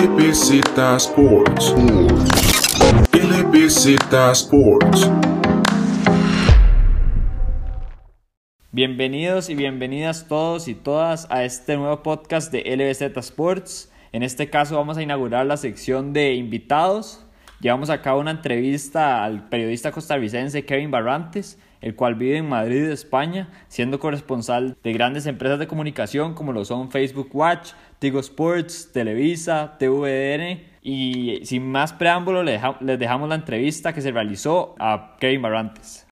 LBZ Sports. LBZ Sports. Bienvenidos y bienvenidas todos y todas a este nuevo podcast de LBZ Sports. En este caso vamos a inaugurar la sección de invitados. Llevamos a cabo una entrevista al periodista costarricense Kevin Barrantes, el cual vive en Madrid, España, siendo corresponsal de grandes empresas de comunicación como lo son Facebook Watch, Tigo Sports, Televisa, TVN. Y sin más preámbulo, les dejamos la entrevista que se realizó a Kevin Barrantes.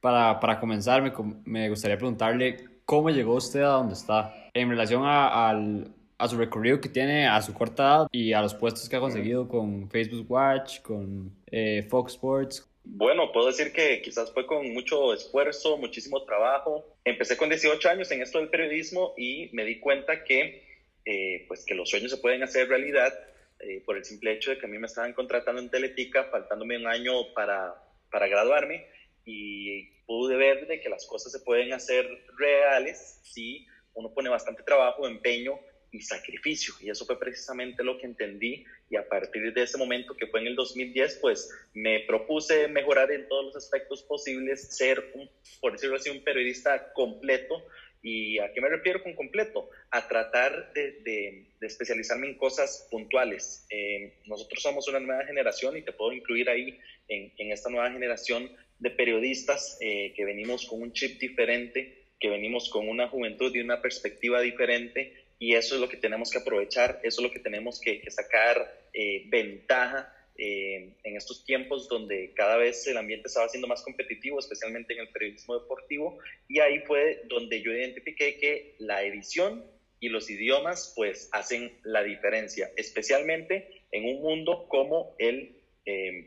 Para, para comenzar, me, me, gustaría preguntarle cómo llegó usted a donde está en relación al, a su recorrido que tiene a su corta edad y a los puestos que ha conseguido con Facebook Watch, con eh, Fox Sports. Bueno, puedo decir que quizás fue con mucho esfuerzo, muchísimo trabajo. Empecé con 18 años en esto del periodismo y me di cuenta que, eh, pues que los sueños se pueden hacer realidad eh, por el simple hecho de que a mí me estaban contratando en Teletica, faltándome un año para, para graduarme y pude ver de que las cosas se pueden hacer reales si uno pone bastante trabajo, empeño y sacrificio. Y eso fue precisamente lo que entendí y a partir de ese momento que fue en el 2010, pues me propuse mejorar en todos los aspectos posibles, ser, un, por decirlo así, un periodista completo. ¿Y a qué me refiero con completo? A tratar de, de, de especializarme en cosas puntuales. Eh, nosotros somos una nueva generación y te puedo incluir ahí en, en esta nueva generación de periodistas eh, que venimos con un chip diferente, que venimos con una juventud y una perspectiva diferente y eso es lo que tenemos que aprovechar, eso es lo que tenemos que, sacar eh, ventaja eh, en estos tiempos donde cada vez el ambiente estaba siendo más competitivo, especialmente en el periodismo deportivo. Y ahí fue donde yo identifiqué que la edición y los idiomas pues hacen la diferencia, especialmente en un mundo como el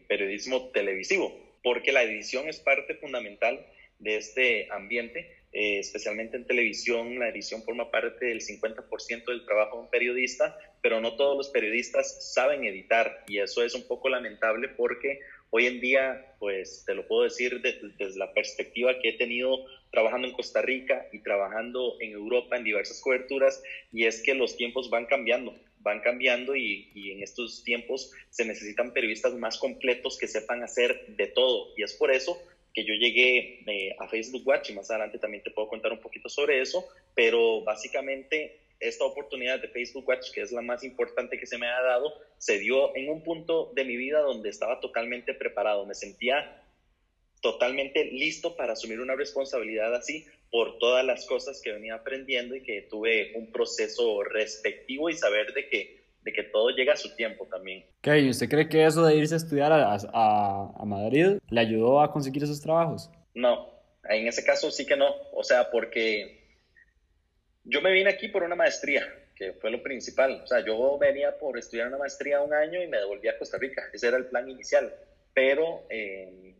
periodismo televisivo porque la edición es parte fundamental de este ambiente, eh, especialmente en televisión, la edición forma parte del 50% del trabajo de un periodista, pero no todos los periodistas saben editar y eso es un poco lamentable porque hoy en día, pues te lo puedo decir desde, desde la perspectiva que he tenido trabajando en Costa Rica y trabajando en Europa en diversas coberturas, y es que los tiempos van cambiando van cambiando y, y, en estos tiempos se necesitan periodistas más completos que sepan hacer de todo. Y es por eso que yo llegué eh, a Facebook Watch y más adelante también te puedo contar un poquito sobre eso, pero básicamente esta oportunidad de Facebook Watch, que es la más importante que se me ha dado, se dio en un punto de mi vida donde estaba totalmente preparado, me sentía totalmente listo para asumir una responsabilidad así por todas las cosas que venía aprendiendo y que tuve un proceso respectivo y saber de que, de que todo llega a su tiempo también. ¿Y ¿usted cree que eso de irse a estudiar a, a, a Madrid le ayudó a conseguir esos trabajos? No, en ese caso sí que no, o sea, porque yo me vine aquí por una maestría, que fue lo principal, o sea, yo venía por estudiar una maestría un año y me devolví a Costa Rica, ese era el plan inicial, pero... Eh,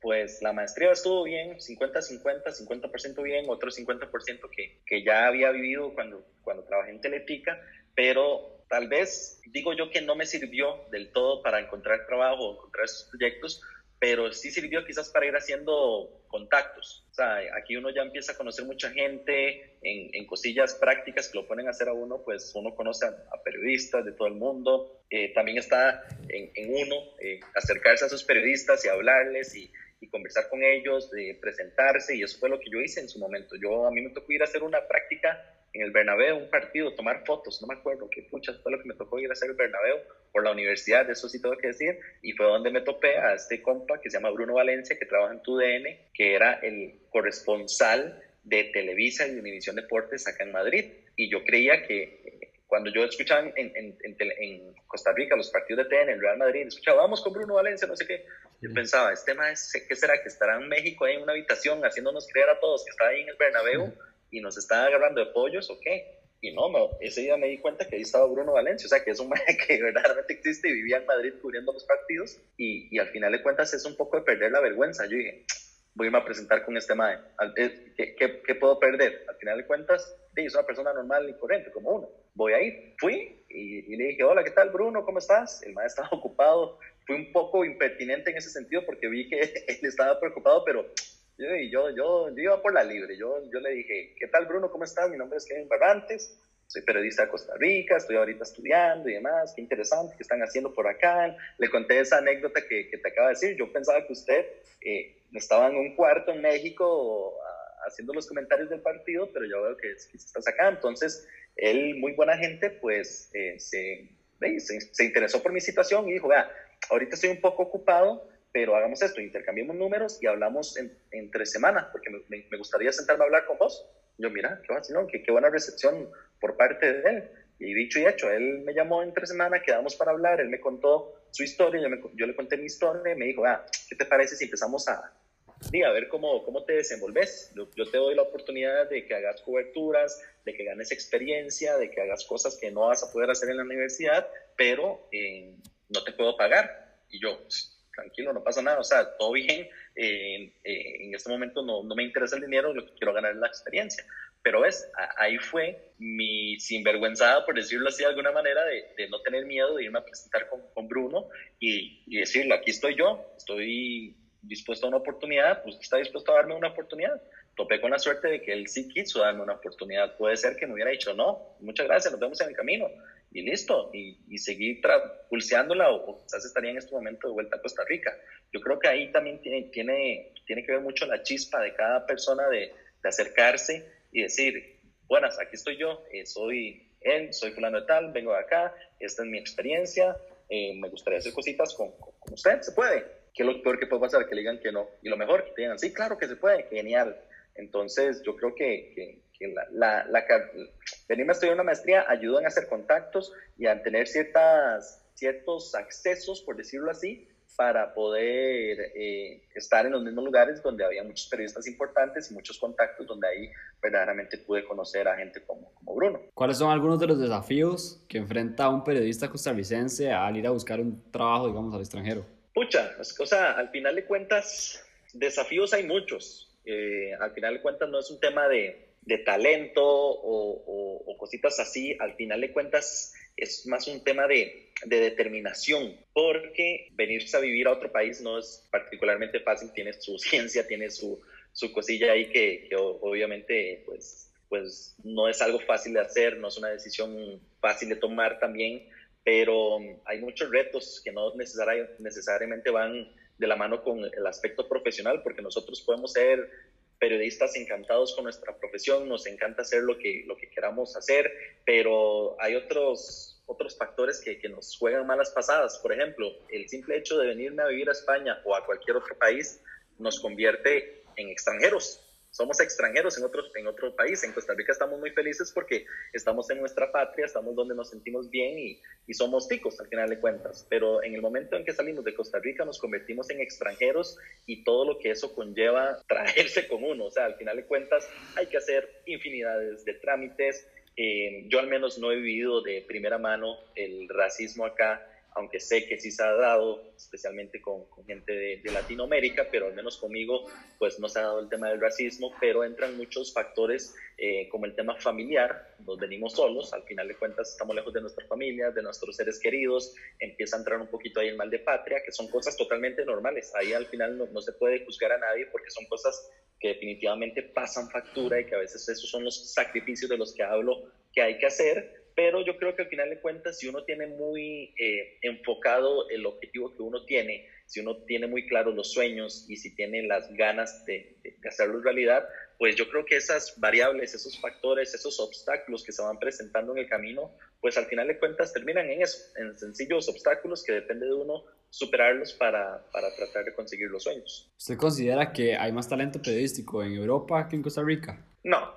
pues la maestría estuvo bien, 50-50, 50%, bien, otro 50% que, que ya había vivido cuando, cuando trabajé en Teletica, pero tal vez digo yo que no me sirvió del todo para encontrar trabajo o encontrar esos proyectos, pero sí sirvió quizás para ir haciendo contactos. O sea, aquí uno ya empieza a conocer mucha gente en, en cosillas prácticas que lo ponen a hacer a uno, pues uno conoce a, periodistas de todo el mundo. Eh, también está en, uno eh, acercarse a esos periodistas y hablarles y, y conversar con ellos, de presentarse, y eso fue lo que yo hice en su momento. Yo, a mí me tocó ir a hacer una práctica en el Bernabéu, un partido, tomar fotos, no me acuerdo qué puchas fue lo que me tocó ir a hacer el Bernabéu por la universidad, eso sí tengo que decir, y fue donde me topé a este compa que se llama Bruno Valencia, que trabaja en TUDN, que era el corresponsal de Televisa y Univisión Deportes acá en Madrid, y yo creía que cuando yo escuchaba en, en, en, en, Costa Rica los partidos de TN, el Real Madrid, escuchaba, vamos con Bruno Valencia, no sé qué. Yo pensaba, este es, ¿qué será? Que estará en México ahí en una habitación haciéndonos creer a todos que está ahí en el Bernabéu y nos está agarrando de pollos o qué. Y no, me, ese día me di cuenta que ahí estaba Bruno Valencia, o sea, que es un que verdaderamente existe y vivía en Madrid cubriendo los partidos y, y al final de cuentas es un poco de perder la vergüenza. Yo dije, voy a irme a presentar con este mae. ¿Qué, qué, qué puedo perder? Al final de cuentas, es una persona normal y corriente, como uno. Voy a ir. Fui y, y, le dije, hola, ¿qué tal, Bruno? ¿Cómo estás? El mae estaba ocupado. Fui un poco impertinente en ese sentido porque vi que él estaba preocupado, pero yo, yo, yo, yo iba por la libre. Yo, yo le dije, ¿qué tal, Bruno? ¿Cómo estás? Mi nombre es Kevin Barrantes. soy periodista de Costa Rica, estoy ahorita estudiando y demás, qué interesante que están haciendo por acá. Le conté esa anécdota que, que te acaba de decir. Yo pensaba que usted eh, estaba en un cuarto en México haciendo los comentarios del partido, pero yo veo que, que estás acá. Entonces, él, muy buena gente, pues eh, se, se, se, interesó por mi situación y dijo, vea, ahorita estoy un poco ocupado, pero hagamos esto, intercambiemos números y hablamos en, entre semanas, porque me, me, gustaría sentarme a hablar con vos. Yo, mira, qué, vacilón, qué, qué buena recepción por parte de él. Y dicho y hecho, él me llamó entre semana, quedamos para hablar, él me contó su historia, yo, me, yo le conté mi historia y me dijo, ah, ¿qué te parece si empezamos a, a ver cómo, cómo te desenvolves? Yo, yo, te doy la oportunidad de que hagas coberturas, de que ganes experiencia, de que hagas cosas que no vas a poder hacer en la universidad, pero eh, no te puedo pagar. Y yo, tranquilo, no pasa nada, o sea, todo bien, eh, eh, en este momento no, no me interesa el dinero, lo que quiero ganar es la experiencia. Pero ves, ahí fue mi sinvergüenzada, por decirlo así de alguna manera, de, de no tener miedo de irme a presentar con, con Bruno y, y, decirle, aquí estoy yo, estoy dispuesto a una oportunidad, pues está dispuesto a darme una oportunidad. Topé con la suerte de que él sí quiso darme una oportunidad. Puede ser que me hubiera dicho, no, muchas gracias, nos vemos en el camino. Y listo, y, y seguir pulseándola o, o, quizás estaría en este momento de vuelta a Costa Rica. Yo creo que ahí también tiene, tiene, tiene que ver mucho la chispa de cada persona de, de acercarse y decir, buenas, aquí estoy yo, eh, soy él, soy fulano de tal, vengo de acá, esta es mi experiencia, eh, me gustaría hacer cositas con, con, con, usted, se puede. ¿Qué es lo peor que puede pasar? Que le digan que no. Y lo mejor, que te digan, sí, claro que se puede, genial. Entonces, yo creo que, que, que la, la, la, venirme a estudiar una maestría ayuda a hacer contactos y a tener ciertas, ciertos accesos, por decirlo así, para poder eh, estar en los mismos lugares donde había muchos periodistas importantes y muchos contactos donde ahí verdaderamente pude conocer a gente como, como Bruno. ¿Cuáles son algunos de los desafíos que enfrenta un periodista costarricense al ir a buscar un trabajo, digamos, al extranjero? Pucha, o sea, al final de cuentas, desafíos hay muchos. Eh, al final de cuentas no es un tema de, de talento o, o, o cositas así. Al final de cuentas es más un tema de, de, determinación, porque venirse a vivir a otro país no es particularmente fácil, tiene su ciencia, tiene su, su cosilla ahí que, que, obviamente pues, pues no es algo fácil de hacer, no es una decisión fácil de tomar también, pero hay muchos retos que no necesariamente van de la mano con el aspecto profesional, porque nosotros podemos ser periodistas encantados con nuestra profesión, nos encanta hacer lo que, lo que queramos hacer, pero hay otros, otros factores que, que, nos juegan malas pasadas. Por ejemplo, el simple hecho de venirme a vivir a España o a cualquier otro país nos convierte en extranjeros somos extranjeros en otro, en otro país. En Costa Rica estamos muy felices porque estamos en nuestra patria, estamos donde nos sentimos bien y, y, somos ticos al final de cuentas. Pero en el momento en que salimos de Costa Rica nos convertimos en extranjeros y todo lo que eso conlleva traerse con uno. O sea, al final de cuentas hay que hacer infinidades de trámites. Eh, yo al menos no he vivido de primera mano el racismo acá aunque sé que sí se ha dado, especialmente con, con gente de, de, Latinoamérica, pero al menos conmigo, pues no se ha dado el tema del racismo, pero entran muchos factores eh, como el tema familiar, nos venimos solos, al final de cuentas estamos lejos de nuestras familias, de nuestros seres queridos, empieza a entrar un poquito ahí el mal de patria, que son cosas totalmente normales, ahí al final no, no se puede juzgar a nadie porque son cosas que definitivamente pasan factura y que a veces esos son los sacrificios de los que hablo que hay que hacer, pero yo creo que al final de cuentas, si uno tiene muy eh, enfocado el objetivo que uno tiene, si uno tiene muy claro los sueños y si tiene las ganas de, de, de, hacerlo realidad, pues yo creo que esas variables, esos factores, esos obstáculos que se van presentando en el camino, pues al final de cuentas terminan en eso, en sencillos obstáculos que depende de uno superarlos para, para tratar de conseguir los sueños. ¿Usted considera que hay más talento periodístico en Europa que en Costa Rica? No,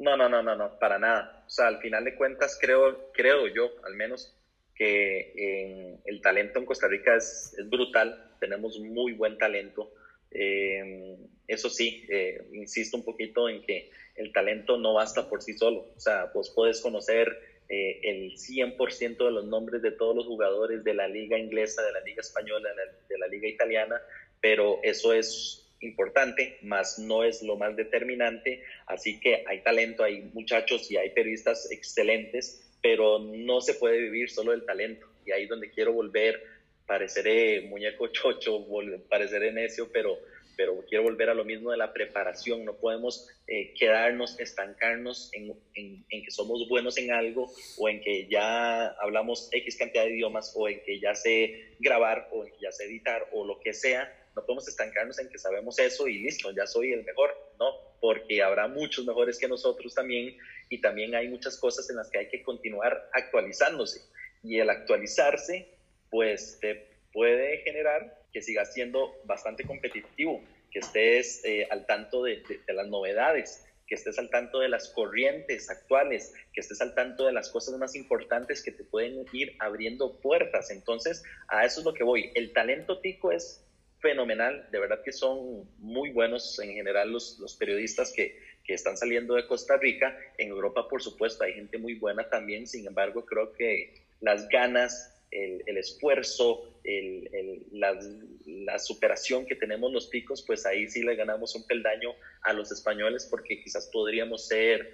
no, no, no, no, no, para nada. O sea, al final de cuentas creo, creo yo, al menos, que el talento en Costa Rica es, es, brutal. Tenemos muy buen talento. Eh, eso sí, eh, insisto un poquito en que el talento no basta por sí solo. O sea, vos puedes conocer eh, el 100% de los nombres de todos los jugadores de la liga inglesa, de la liga española, de la, de la liga italiana, pero eso es importante, más no es lo más determinante. Así que hay talento, hay muchachos y hay periodistas excelentes, pero no se puede vivir solo del talento. Y ahí es donde quiero volver, pareceré muñeco chocho, pareceré necio, pero, pero quiero volver a lo mismo de la preparación. No podemos eh, quedarnos, estancarnos en, en, en, que somos buenos en algo o en que ya hablamos X cantidad de idiomas o en que ya sé grabar o en que ya sé editar o lo que sea. No podemos estancarnos en que sabemos eso y listo, ya soy el mejor. No, porque habrá muchos mejores que nosotros también y también hay muchas cosas en las que hay que continuar actualizándose. Y el actualizarse, pues te puede generar que sigas siendo bastante competitivo, que estés eh, al tanto de, de, de, las novedades, que estés al tanto de las corrientes actuales, que estés al tanto de las cosas más importantes que te pueden ir abriendo puertas. Entonces, a eso es lo que voy. El talento tico es fenomenal, de verdad que son muy buenos en general los, los periodistas que, que están saliendo de Costa Rica. En Europa, por supuesto, hay gente muy buena también, sin embargo, creo que las ganas el, el esfuerzo, el, el, la, la, superación que tenemos los picos, pues ahí sí le ganamos un peldaño a los españoles porque quizás podríamos ser,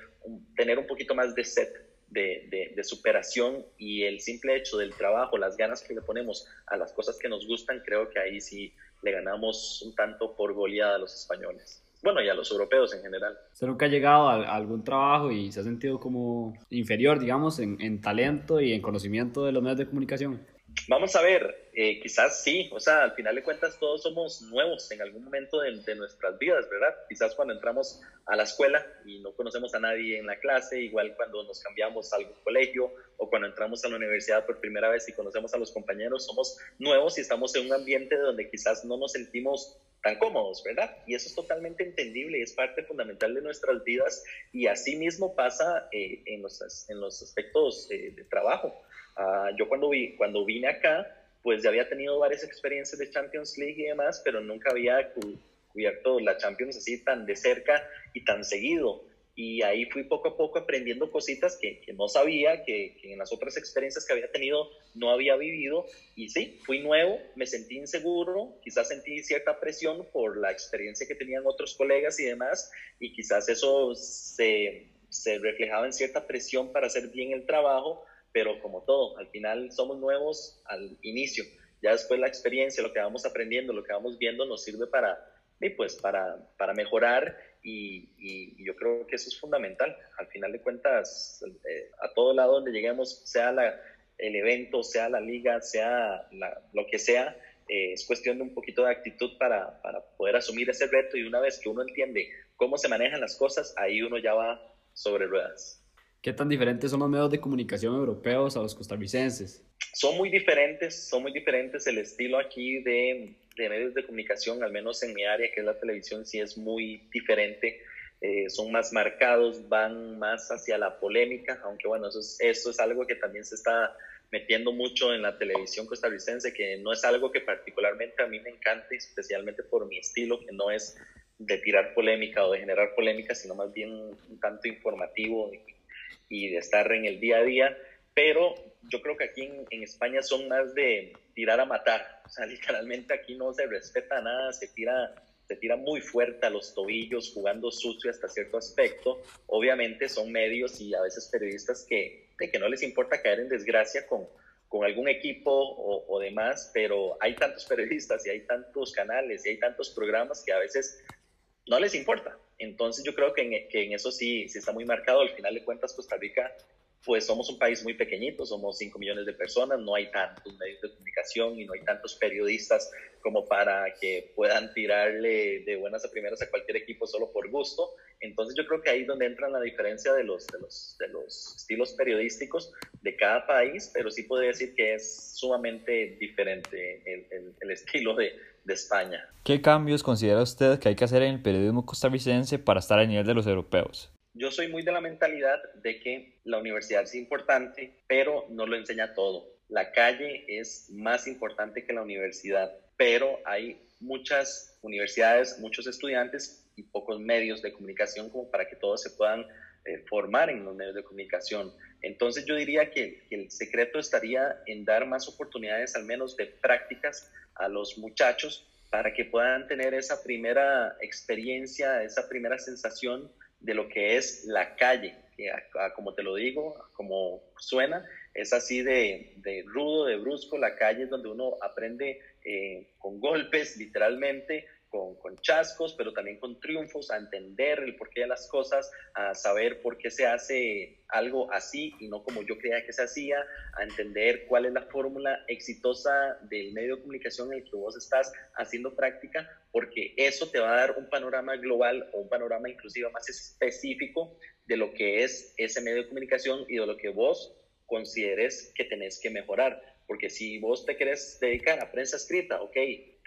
tener un poquito más de set de, de, de, superación y el simple hecho del trabajo, las ganas que le ponemos a las cosas que nos gustan, creo que ahí sí le ganamos un tanto por goleada a los españoles bueno, y a los europeos en general. ¿Usted nunca ha llegado a, algún trabajo y se ha sentido como inferior, digamos, en, en talento y en conocimiento de los medios de comunicación? Vamos a ver, eh, quizás sí, o sea, al final de cuentas todos somos nuevos en algún momento de, nuestras vidas, ¿verdad? Quizás cuando entramos a la escuela y no conocemos a nadie en la clase, igual cuando nos cambiamos a colegio o cuando entramos a la universidad por primera vez y conocemos a los compañeros, somos nuevos y estamos en un ambiente donde quizás no nos sentimos tan cómodos, ¿verdad? Y eso es totalmente entendible y es parte fundamental de nuestras vidas y así mismo pasa eh, en, los, en los aspectos eh, de trabajo. Uh, yo cuando, vi, cuando vine acá, pues ya había tenido varias experiencias de Champions League y demás, pero nunca había cubierto la Champions así tan de cerca y tan seguido y ahí fui poco a poco aprendiendo cositas que, que no sabía, que, que, en las otras experiencias que había tenido no había vivido. Y sí, fui nuevo, me sentí inseguro, quizás sentí cierta presión por la experiencia que tenían otros colegas y demás, y quizás eso se, se reflejaba en cierta presión para hacer bien el trabajo, pero como todo, al final somos nuevos al inicio. Ya después la experiencia, lo que vamos aprendiendo, lo que vamos viendo, nos sirve para, y pues para, para mejorar y, yo creo que eso es fundamental. Al final de cuentas, eh, a todo lado donde lleguemos, sea la, el evento, sea la liga, sea la, lo que sea, eh, es cuestión de un poquito de actitud para, para poder asumir ese reto y una vez que uno entiende cómo se manejan las cosas, ahí uno ya va sobre ruedas. ¿Qué tan diferentes son los medios de comunicación europeos a los costarricenses? Son muy diferentes, son muy diferentes. El estilo aquí de, de medios de comunicación, al menos en mi área, que es la televisión, sí es muy diferente. Eh, son más marcados, van más hacia la polémica, aunque bueno, eso es, eso es algo que también se está metiendo mucho en la televisión costarricense, que no es algo que particularmente a mí me encante, especialmente por mi estilo, que no es de tirar polémica o de generar polémica, sino más bien un tanto informativo y, y de estar en el día a día. Pero yo creo que aquí en, en, España son más de tirar a matar. O sea, literalmente aquí no se respeta nada, se tira, se tira muy fuerte a los tobillos, jugando sucio hasta cierto aspecto. Obviamente son medios y a veces periodistas que, de que no les importa caer en desgracia con, con algún equipo o, o, demás, pero hay tantos periodistas y hay tantos canales y hay tantos programas que a veces no les importa. Entonces yo creo que en, eso sí, sí está muy marcado. Al final de cuentas, Costa Rica pues somos un país muy pequeñito, somos 5 millones de personas, no hay tantos medios de comunicación y no hay tantos periodistas como para que puedan tirarle de buenas a primeras a cualquier equipo solo por gusto. Entonces yo creo que ahí es donde entra la diferencia de los, de los, de los estilos periodísticos de cada país, pero sí podría decir que es sumamente diferente el, el, el estilo de, de España. ¿Qué cambios considera usted que hay que hacer en el periodismo costarricense para estar a nivel de los europeos? Yo soy muy de la mentalidad de que la universidad es importante, pero no lo enseña todo. La calle es más importante que la universidad, pero hay muchas universidades, muchos estudiantes y pocos medios de comunicación como para que todos se puedan eh, formar en los medios de comunicación. Entonces yo diría que, el secreto estaría en dar más oportunidades, al menos de prácticas, a los muchachos para que puedan tener esa primera experiencia, esa primera sensación de lo que es la calle, que como te lo digo, como suena, es así de, de rudo, de brusco, la calle es donde uno aprende eh, con golpes, literalmente, con, con, chascos, pero también con triunfos, a entender el porqué de las cosas, a saber por qué se hace algo así y no como yo creía que se hacía, a entender cuál es la fórmula exitosa del medio de comunicación en el que vos estás haciendo práctica, porque eso te va a dar un panorama global o un panorama inclusive más específico de lo que es ese medio de comunicación y de lo que vos consideres que tenés que mejorar. Porque si vos te querés dedicar a prensa escrita, ok,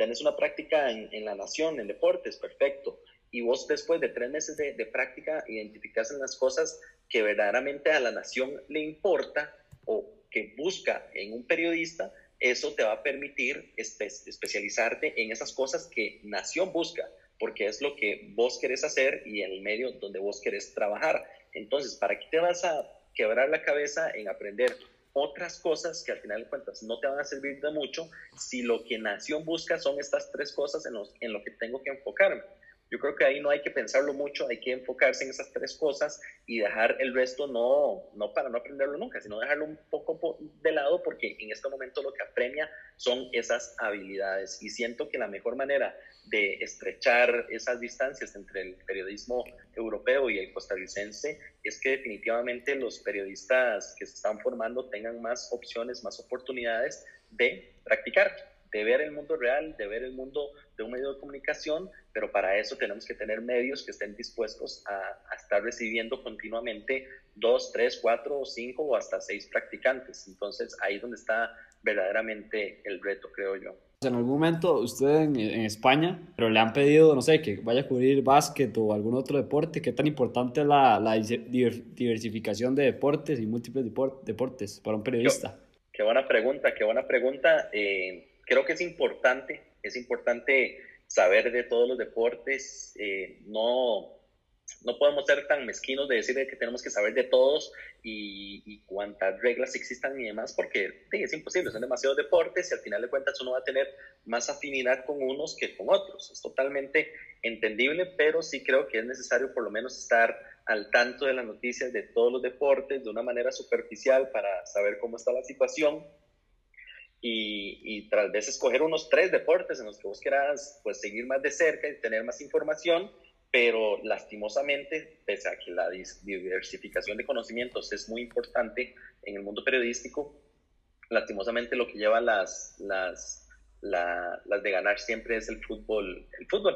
tenés una práctica en, La Nación, en deportes, perfecto. Y vos después de tres meses de, práctica identificas las cosas que verdaderamente a La Nación le importa o que busca en un periodista, eso te va a permitir especializarte en esas cosas que Nación busca, porque es lo que vos querés hacer y en el medio donde vos querés trabajar. Entonces, ¿para qué te vas a quebrar la cabeza en aprender otras cosas que al final de cuentas no te van a servir de mucho si lo que Nación busca son estas tres cosas en, los, en lo que tengo que enfocarme. Yo creo que ahí no hay que pensarlo mucho, hay que enfocarse en esas tres cosas y dejar el resto no, no para no aprenderlo nunca, sino dejarlo un poco de lado porque en este momento lo que apremia son esas habilidades. Y siento que la mejor manera de estrechar esas distancias entre el periodismo europeo y el costarricense es que definitivamente los periodistas que se están formando tengan más opciones, más oportunidades de practicar de ver el mundo real, de ver el mundo de un medio de comunicación, pero para eso tenemos que tener medios que estén dispuestos a, estar recibiendo continuamente dos, tres, cuatro, cinco o hasta seis practicantes. Entonces ahí es donde está verdaderamente el reto, creo yo. En algún momento usted en, España, pero le han pedido, no sé, que vaya a cubrir básquet o algún otro deporte. ¿Qué tan importante es la, la diversificación de deportes y múltiples deportes para un periodista? qué buena pregunta, qué buena pregunta. Eh, creo que es importante, es importante saber de todos los deportes, eh, no, no podemos ser tan mezquinos de decir que tenemos que saber de todos y, cuántas reglas existan y demás, porque es imposible, son demasiados deportes y al final de cuentas uno va a tener más afinidad con unos que con otros. Es totalmente entendible, pero sí creo que es necesario por lo menos estar al tanto de las noticias de todos los deportes de una manera superficial para saber cómo está la situación y, y, tal vez escoger unos tres deportes en los que vos quieras pues, seguir más de cerca y tener más información, pero lastimosamente, pese a que la diversificación de conocimientos es muy importante en el mundo periodístico, lastimosamente lo que lleva las, las, las de ganar siempre es el fútbol. El fútbol,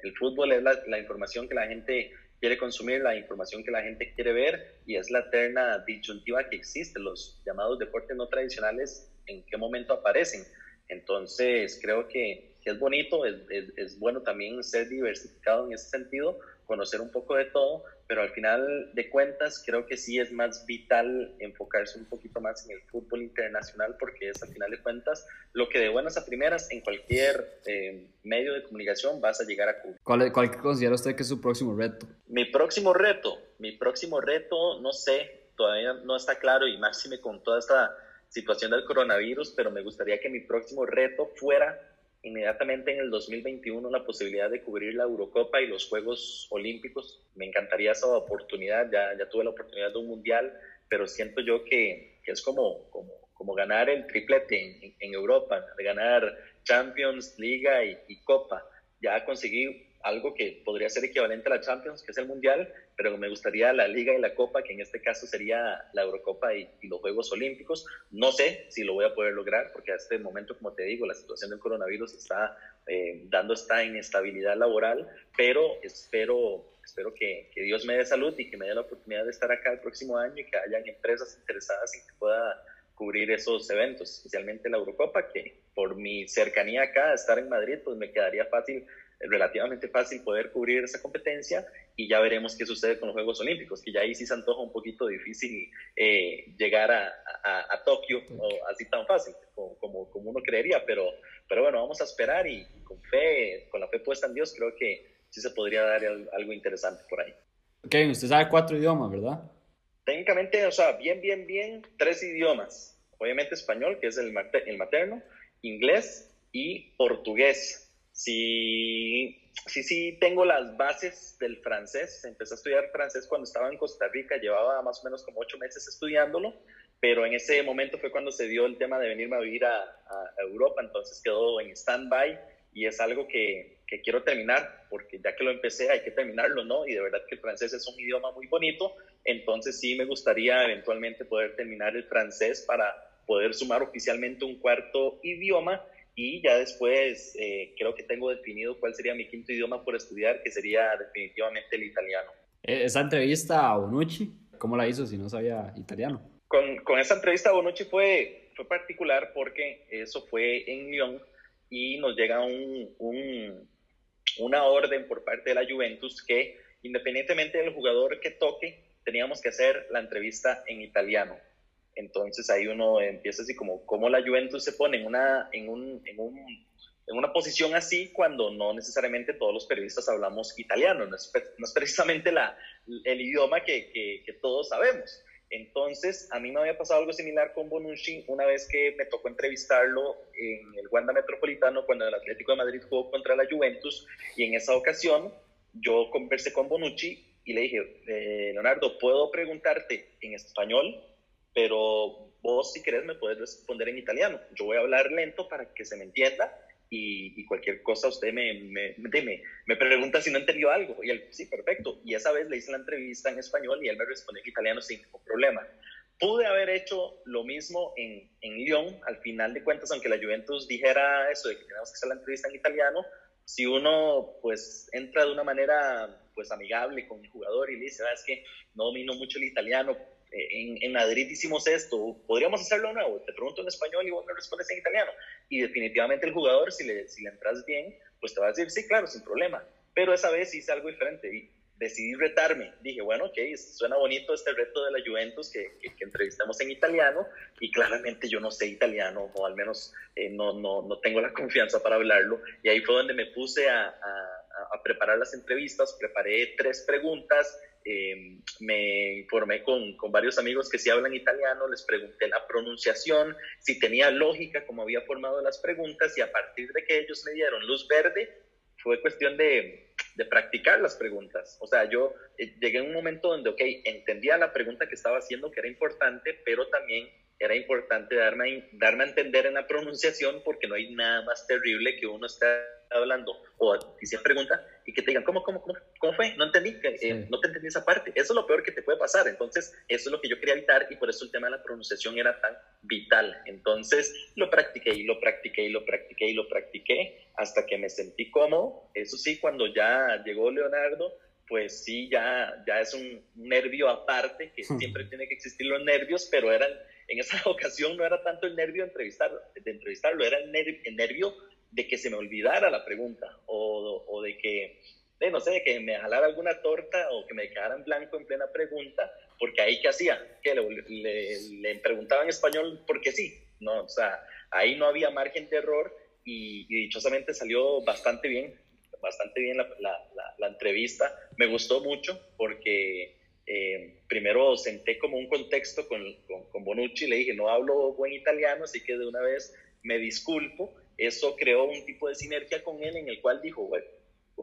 el fútbol es la, la información que la gente quiere consumir, la información que la gente quiere ver y es la eterna disyuntiva que existe. Los llamados deportes no tradicionales en qué momento aparecen. Entonces, creo que, es bonito, es, es, bueno también ser diversificado en ese sentido, conocer un poco de todo, pero al final de cuentas creo que sí es más vital enfocarse un poquito más en el fútbol internacional porque es al final de cuentas lo que de buenas a primeras en cualquier eh, medio de comunicación vas a llegar a cubrir. ¿Cuál, ¿Cuál considera usted que es su próximo reto? Mi próximo reto, mi próximo reto, no sé, todavía no está claro y máxime con toda esta situación del coronavirus, pero me gustaría que mi próximo reto fuera inmediatamente en el 2021 la posibilidad de cubrir la Eurocopa y los Juegos Olímpicos. Me encantaría esa oportunidad, ya, ya tuve la oportunidad de un mundial, pero siento yo que, que es como, como, como, ganar el triplete en, Europa, de ganar Champions, Liga y, y Copa. Ya conseguí algo que podría ser equivalente a la Champions, que es el Mundial, pero me gustaría la Liga y la Copa, que en este caso sería la Eurocopa y, los Juegos Olímpicos. No sé si lo voy a poder lograr, porque a este momento, como te digo, la situación del coronavirus está eh, dando esta inestabilidad laboral, pero espero, espero que, que, Dios me dé salud y que me dé la oportunidad de estar acá el próximo año y que hayan empresas interesadas en que pueda cubrir esos eventos, especialmente la Eurocopa, que por mi cercanía acá, estar en Madrid, pues me quedaría fácil relativamente fácil poder cubrir esa competencia y ya veremos qué sucede con los Juegos Olímpicos, que ya ahí sí se antoja un poquito difícil eh, llegar a, a, Tokio o así tan fácil como, como, uno creería, pero, pero bueno, vamos a esperar y, con fe, con la fe puesta en Dios, creo que sí se podría dar algo interesante por ahí. Ok, usted sabe cuatro idiomas, ¿verdad? Técnicamente, o sea, bien, bien, bien, tres idiomas. Obviamente español, que es el, el materno, inglés y portugués sí, sí, sí tengo las bases del francés. Empecé a estudiar francés cuando estaba en Costa Rica, llevaba más o menos como ocho meses estudiándolo, pero en ese momento fue cuando se dio el tema de venirme a vivir a, Europa, entonces quedó en stand-by y es algo que, que, quiero terminar, porque ya que lo empecé hay que terminarlo, ¿no? Y de verdad que el francés es un idioma muy bonito, entonces sí me gustaría eventualmente poder terminar el francés para poder sumar oficialmente un cuarto idioma y ya después eh, creo que tengo definido cuál sería mi quinto idioma por estudiar, que sería definitivamente el italiano. E, esa entrevista a Bonucci, ¿cómo la hizo si no sabía italiano? Con, con esa entrevista a Bonucci fue, fue particular porque eso fue en Lyon y nos llega un, un, una orden por parte de la Juventus que independientemente del jugador que toque, teníamos que hacer la entrevista en italiano. Entonces ahí uno empieza así como, ¿cómo la Juventus se pone en una, en un, en un, en una posición así cuando no necesariamente todos los periodistas hablamos italiano? No es, no es precisamente la, el idioma que, que, que todos sabemos. Entonces, a mí me había pasado algo similar con Bonucci una vez que me tocó entrevistarlo en el Wanda Metropolitano cuando el Atlético de Madrid jugó contra la Juventus y en esa ocasión yo conversé con Bonucci y le dije, eh, Leonardo, ¿puedo preguntarte en español? Pero vos si querés me puedes responder en italiano. Yo voy a hablar lento para que se me entienda y, cualquier cosa usted me, me, me, me, pregunta si no entendió algo. Y él, sí, perfecto. Y esa vez le hice la entrevista en español y él me respondió en italiano sin ningún problema. Pude haber hecho lo mismo en, en Lyon, al final de cuentas, aunque la Juventus dijera eso de que tenemos que hacer la entrevista en italiano, si uno pues entra de una manera pues amigable con el jugador y le dice, es que no domino mucho el italiano, en, en, Madrid hicimos esto, podríamos hacerlo nuevo, te pregunto en español y vos me respondes en italiano. Y definitivamente el jugador, si le, si le entras bien, pues te va a decir, sí, claro, sin problema. Pero esa vez hice algo diferente y decidí retarme. Dije, bueno, ok, suena bonito este reto de la Juventus que, que, entrevistamos en italiano y claramente yo no sé italiano o al menos eh, no, no, no, tengo la confianza para hablarlo. Y ahí fue donde me puse a, a, a preparar las entrevistas, preparé tres preguntas eh, me informé con, con, varios amigos que sí hablan italiano, les pregunté la pronunciación, si tenía lógica como había formado las preguntas y a partir de que ellos me dieron luz verde, fue cuestión de, de practicar las preguntas. O sea, yo eh, llegué a un momento donde, ok, entendía la pregunta que estaba haciendo, que era importante, pero también era importante darme, darme a entender en la pronunciación porque no hay nada más terrible que uno esté hablando o se pregunta y que te digan, ¿cómo, cómo, cómo, cómo fue? No entendí, eh, no te entendí esa parte. Eso es lo peor que te puede pasar. Entonces, eso es lo que yo quería evitar y por eso el tema de la pronunciación era tan vital. Entonces, lo practiqué y lo practiqué y lo practiqué y lo practiqué hasta que me sentí cómodo. Eso sí, cuando ya llegó Leonardo, pues sí, ya, ya es un nervio aparte, que siempre tiene que existir los nervios, pero eran en esa ocasión no era tanto el nervio de entrevistarlo, de entrevistarlo era el, nervio de que se me olvidara la pregunta o, o de que, no sé, de que me jalara alguna torta o que me quedara en blanco en plena pregunta, porque ahí qué hacía, que le, le, preguntaba en español porque sí, no, o sea, ahí no había margen de error y, dichosamente salió bastante bien, bastante bien la, la, entrevista, me gustó mucho porque eh, primero senté como un contexto con, con, Bonucci, le dije, no hablo buen italiano, así que de una vez me disculpo. Eso creó un tipo de sinergia con él en el cual dijo, bueno,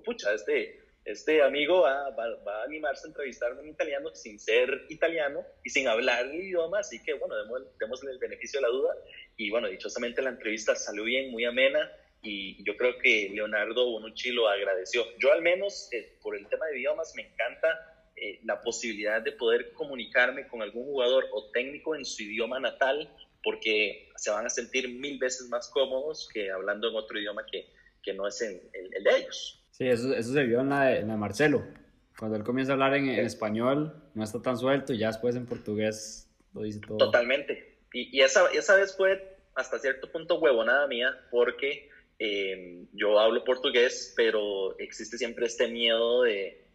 pucha, este, este amigo va, va, a animarse a entrevistarme en italiano sin ser italiano y sin hablar el idioma, así que bueno, démosle el beneficio de la duda. Y bueno, dichosamente la entrevista salió bien, muy amena y yo creo que Leonardo Bonucci lo agradeció. Yo al menos eh, por el tema de idiomas me encanta eh, la posibilidad de poder comunicarme con algún jugador o técnico en su idioma natal, porque se van a sentir mil veces más cómodos que hablando en otro idioma que, que no es el, el, de ellos. Sí, eso, eso se vio en la, de, en la Marcelo. Cuando él comienza a hablar en, en, español, no está tan suelto y ya después en portugués lo dice todo. Totalmente. Y, y esa, esa vez fue hasta cierto punto huevonada mía, porque eh, yo hablo portugués, pero existe siempre este miedo de,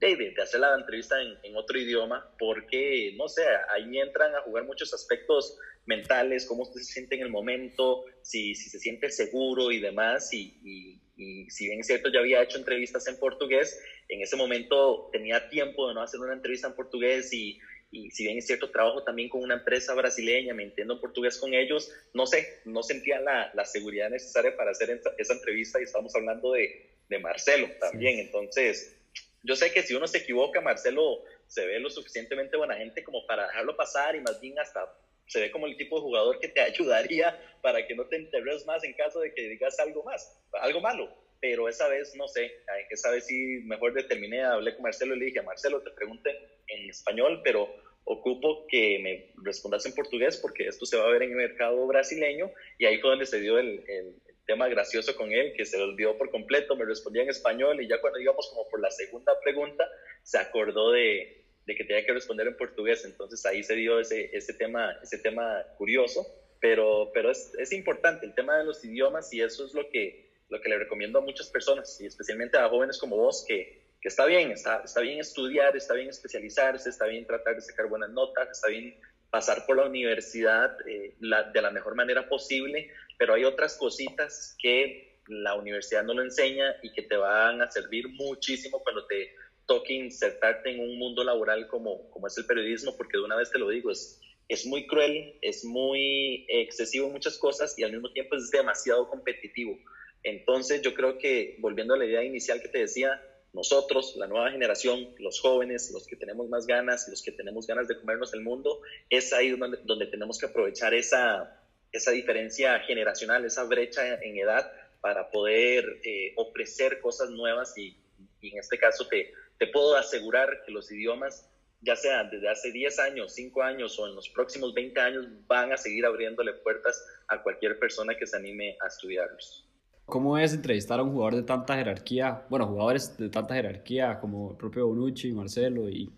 de, de hacer la entrevista en, en, otro idioma, porque, no sé, ahí entran a jugar muchos aspectos mentales, cómo usted se siente en el momento, si, si se siente seguro y demás, y, y, y, si bien es cierto, ya había hecho entrevistas en portugués, en ese momento tenía tiempo de no hacer una entrevista en portugués y, y si bien es cierto, trabajo también con una empresa brasileña, me entiendo en portugués con ellos, no sé, no sentía la, la seguridad necesaria para hacer esa, esa entrevista y estamos hablando de, de Marcelo también, sí. entonces yo sé que si uno se equivoca, Marcelo se ve lo suficientemente buena gente como para dejarlo pasar y más bien hasta se ve como el tipo de jugador que te ayudaría para que no te enterres más en caso de que digas algo más, algo malo. Pero esa vez, no sé, esa vez sí mejor determiné, hablé con Marcelo y le dije, Marcelo, te pregunté en español, pero ocupo que me respondas en portugués porque esto se va a ver en el mercado brasileño y ahí fue donde se dio el, el tema gracioso con él, que se lo olvidó por completo, me respondía en español y ya cuando íbamos como por la segunda pregunta, se acordó de, de que tenía que responder en portugués, entonces ahí se dio ese, ese, tema, ese tema curioso, pero, pero es, es importante el tema de los idiomas y eso es lo que, lo que le recomiendo a muchas personas y especialmente a jóvenes como vos que, que está bien, está, está bien estudiar, está bien especializarse, está bien tratar de sacar buenas notas, está bien pasar por la universidad eh, de la mejor manera posible, pero hay otras cositas que la universidad no lo enseña y que te van a servir muchísimo cuando te toque insertarte en un mundo laboral como, como es el periodismo, porque de una vez te lo digo, es, es muy cruel, es muy excesivo en muchas cosas y al mismo tiempo es demasiado competitivo. Entonces yo creo que, volviendo a la idea inicial que te decía, nosotros, la nueva generación, los jóvenes, los que tenemos más ganas, los que tenemos ganas de comernos el mundo, es ahí donde, donde tenemos que aprovechar esa, esa diferencia generacional, esa brecha en edad para poder eh, ofrecer cosas nuevas y, y, en este caso te, te puedo asegurar que los idiomas, ya sean desde hace 10 años, 5 años o en los próximos 20 años, van a seguir abriéndole puertas a cualquier persona que se anime a estudiarlos. ¿Cómo es entrevistar a un jugador de tanta jerarquía? Bueno, jugadores de tanta jerarquía como el propio Bonucci, Marcelo y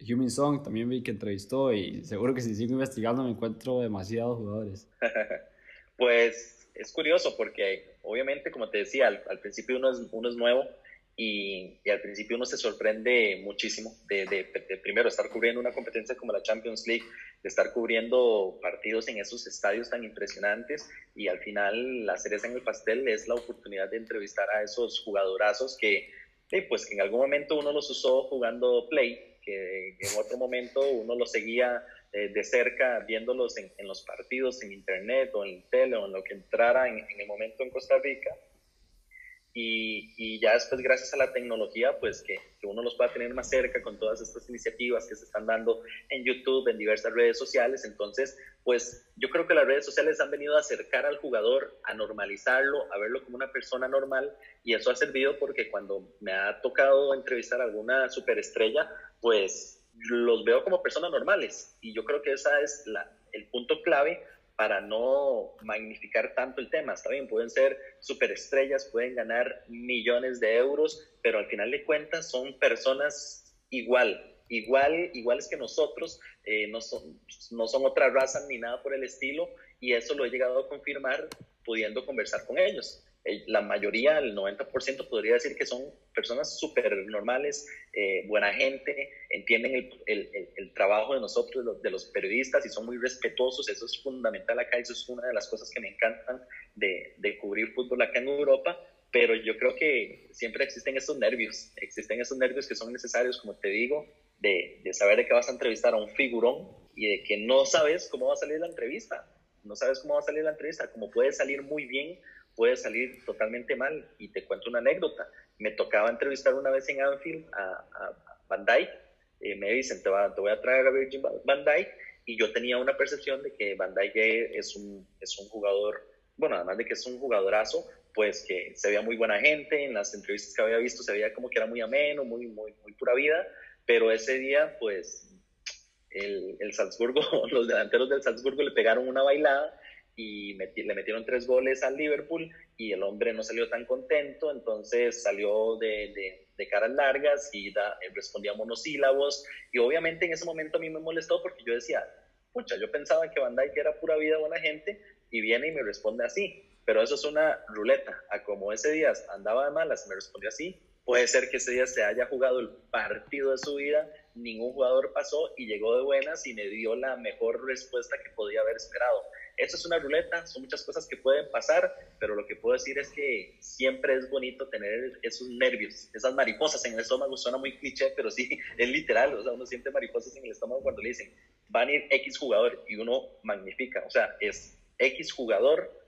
Human Song también vi que entrevistó y seguro que si sigo investigando me encuentro demasiados jugadores. pues es curioso porque obviamente, como te decía, al, principio uno es, uno es nuevo y, al principio uno se sorprende muchísimo de, de, primero estar cubriendo una competencia como la Champions League, de estar cubriendo partidos en esos estadios tan impresionantes y al final la cereza en el pastel es la oportunidad de entrevistar a esos jugadorazos que, pues que en algún momento uno los usó jugando play, que en otro momento uno los seguía eh, de cerca viéndolos en, en, los partidos en internet o en tele o en lo que entrara en, en el momento en Costa Rica y, y, ya después gracias a la tecnología, pues que, que, uno los pueda tener más cerca con todas estas iniciativas que se están dando en YouTube, en diversas redes sociales. Entonces, pues yo creo que las redes sociales han venido a acercar al jugador, a normalizarlo, a verlo como una persona normal y eso ha servido porque cuando me ha tocado entrevistar a alguna superestrella, pues los veo como personas normales y yo creo que esa es la, el punto clave para no magnificar tanto el tema. Está bien, pueden ser superestrellas, pueden ganar millones de euros, pero al final de cuentas son personas igual, igual, iguales que nosotros, eh, no, son, no son otra raza ni nada por el estilo, y eso lo he llegado a confirmar pudiendo conversar con ellos la mayoría, el 90% podría decir que son personas súper normales, eh, buena gente, entienden el, el, el, trabajo de nosotros, de los, periodistas y son muy respetuosos. Eso es fundamental acá, eso es una de las cosas que me encantan de, de cubrir fútbol acá en Europa. Pero yo creo que siempre existen esos nervios, existen esos nervios que son necesarios, como te digo, de, de saber de que vas a entrevistar a un figurón y de que no sabes cómo va a salir la entrevista. No sabes cómo va a salir la entrevista, como puede salir muy bien puede salir totalmente mal. Y te cuento una anécdota. Me tocaba entrevistar una vez en Anfield a, a Van Dyke. Eh, me dicen, te, va, te, voy a traer a Virgin Van Dyke. Y yo tenía una percepción de que Van Dyke es un, es un jugador, bueno, además de que es un jugadorazo, pues que se veía muy buena gente. En las entrevistas que había visto se veía como que era muy ameno, muy, muy, muy pura vida. Pero ese día, pues, el, el Salzburgo, los delanteros del Salzburgo le pegaron una bailada y le metieron tres goles al Liverpool y el hombre no salió tan contento, entonces salió de, de, de caras largas y da, eh, respondía monosílabos y obviamente en ese momento a mí me molestó porque yo decía, pucha, yo pensaba que Van Dijk era pura vida, buena gente y viene y me responde así, pero eso es una ruleta, a como ese día andaba de malas, me respondió así, puede ser que ese día se haya jugado el partido de su vida, ningún jugador pasó y llegó de buenas y me dio la mejor respuesta que podía haber esperado eso es una ruleta, son muchas cosas que pueden pasar, pero lo que puedo decir es que siempre es bonito tener esos nervios, esas mariposas en el estómago, suena muy cliché, pero sí, es literal, o sea, uno siente mariposas en el estómago cuando le dicen, van a ir X jugador y uno magnifica, o sea, es X jugador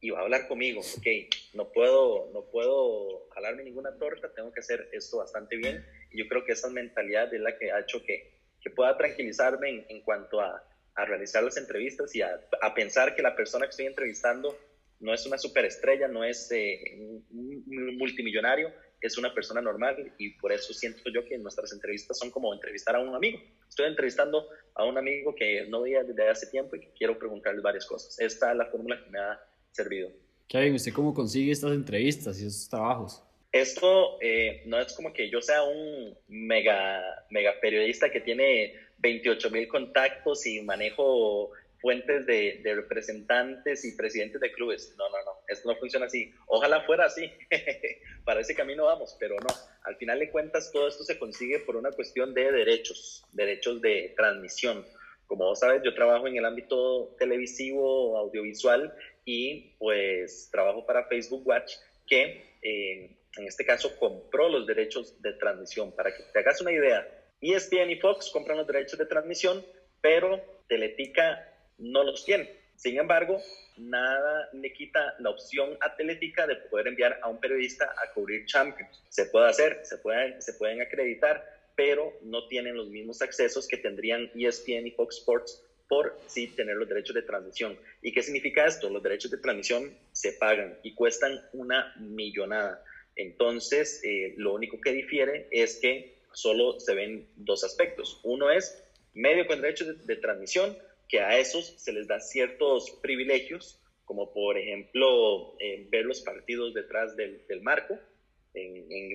y va a hablar conmigo, ok, no puedo, no puedo jalarme ninguna torta, tengo que hacer esto bastante bien. Y yo creo que esa mentalidad es la que ha hecho que, que pueda tranquilizarme en, cuanto a, a, realizar las entrevistas y a, a, pensar que la persona que estoy entrevistando no es una superestrella, no es eh, un, un multimillonario, es una persona normal y por eso siento yo que nuestras entrevistas son como entrevistar a un amigo. Estoy entrevistando a un amigo que no veía desde hace tiempo y que quiero preguntarle varias cosas. Esta es la fórmula que me ha servido. Kevin, ¿usted cómo consigue estas entrevistas y esos trabajos? Esto eh, no es como que yo sea un mega, mega periodista que tiene 28 mil contactos y manejo fuentes de, representantes y presidentes de clubes. No, no, no, esto no funciona así. Ojalá fuera así, para ese camino vamos, pero no. Al final de cuentas, todo esto se consigue por una cuestión de derechos, derechos de transmisión. Como vos sabes, yo trabajo en el ámbito televisivo, audiovisual y pues trabajo para Facebook Watch, que eh, en este caso compró los derechos de transmisión. Para que te hagas una idea, ESPN y Fox compran los derechos de transmisión, pero Teletica no los tiene. Sin embargo, nada le quita la opción a Teletica de poder enviar a un periodista a cubrir Champions. Se puede hacer, se pueden, se pueden acreditar, pero no tienen los mismos accesos que tendrían ESPN y Fox Sports por sí tener los derechos de transmisión. ¿Y qué significa esto? Los derechos de transmisión se pagan y cuestan una millonada. Entonces, eh, lo único que difiere es que solo se ven dos aspectos. Uno es medio con derechos de, transmisión que a esos se les da ciertos privilegios, como por ejemplo eh, ver los partidos detrás del, del marco,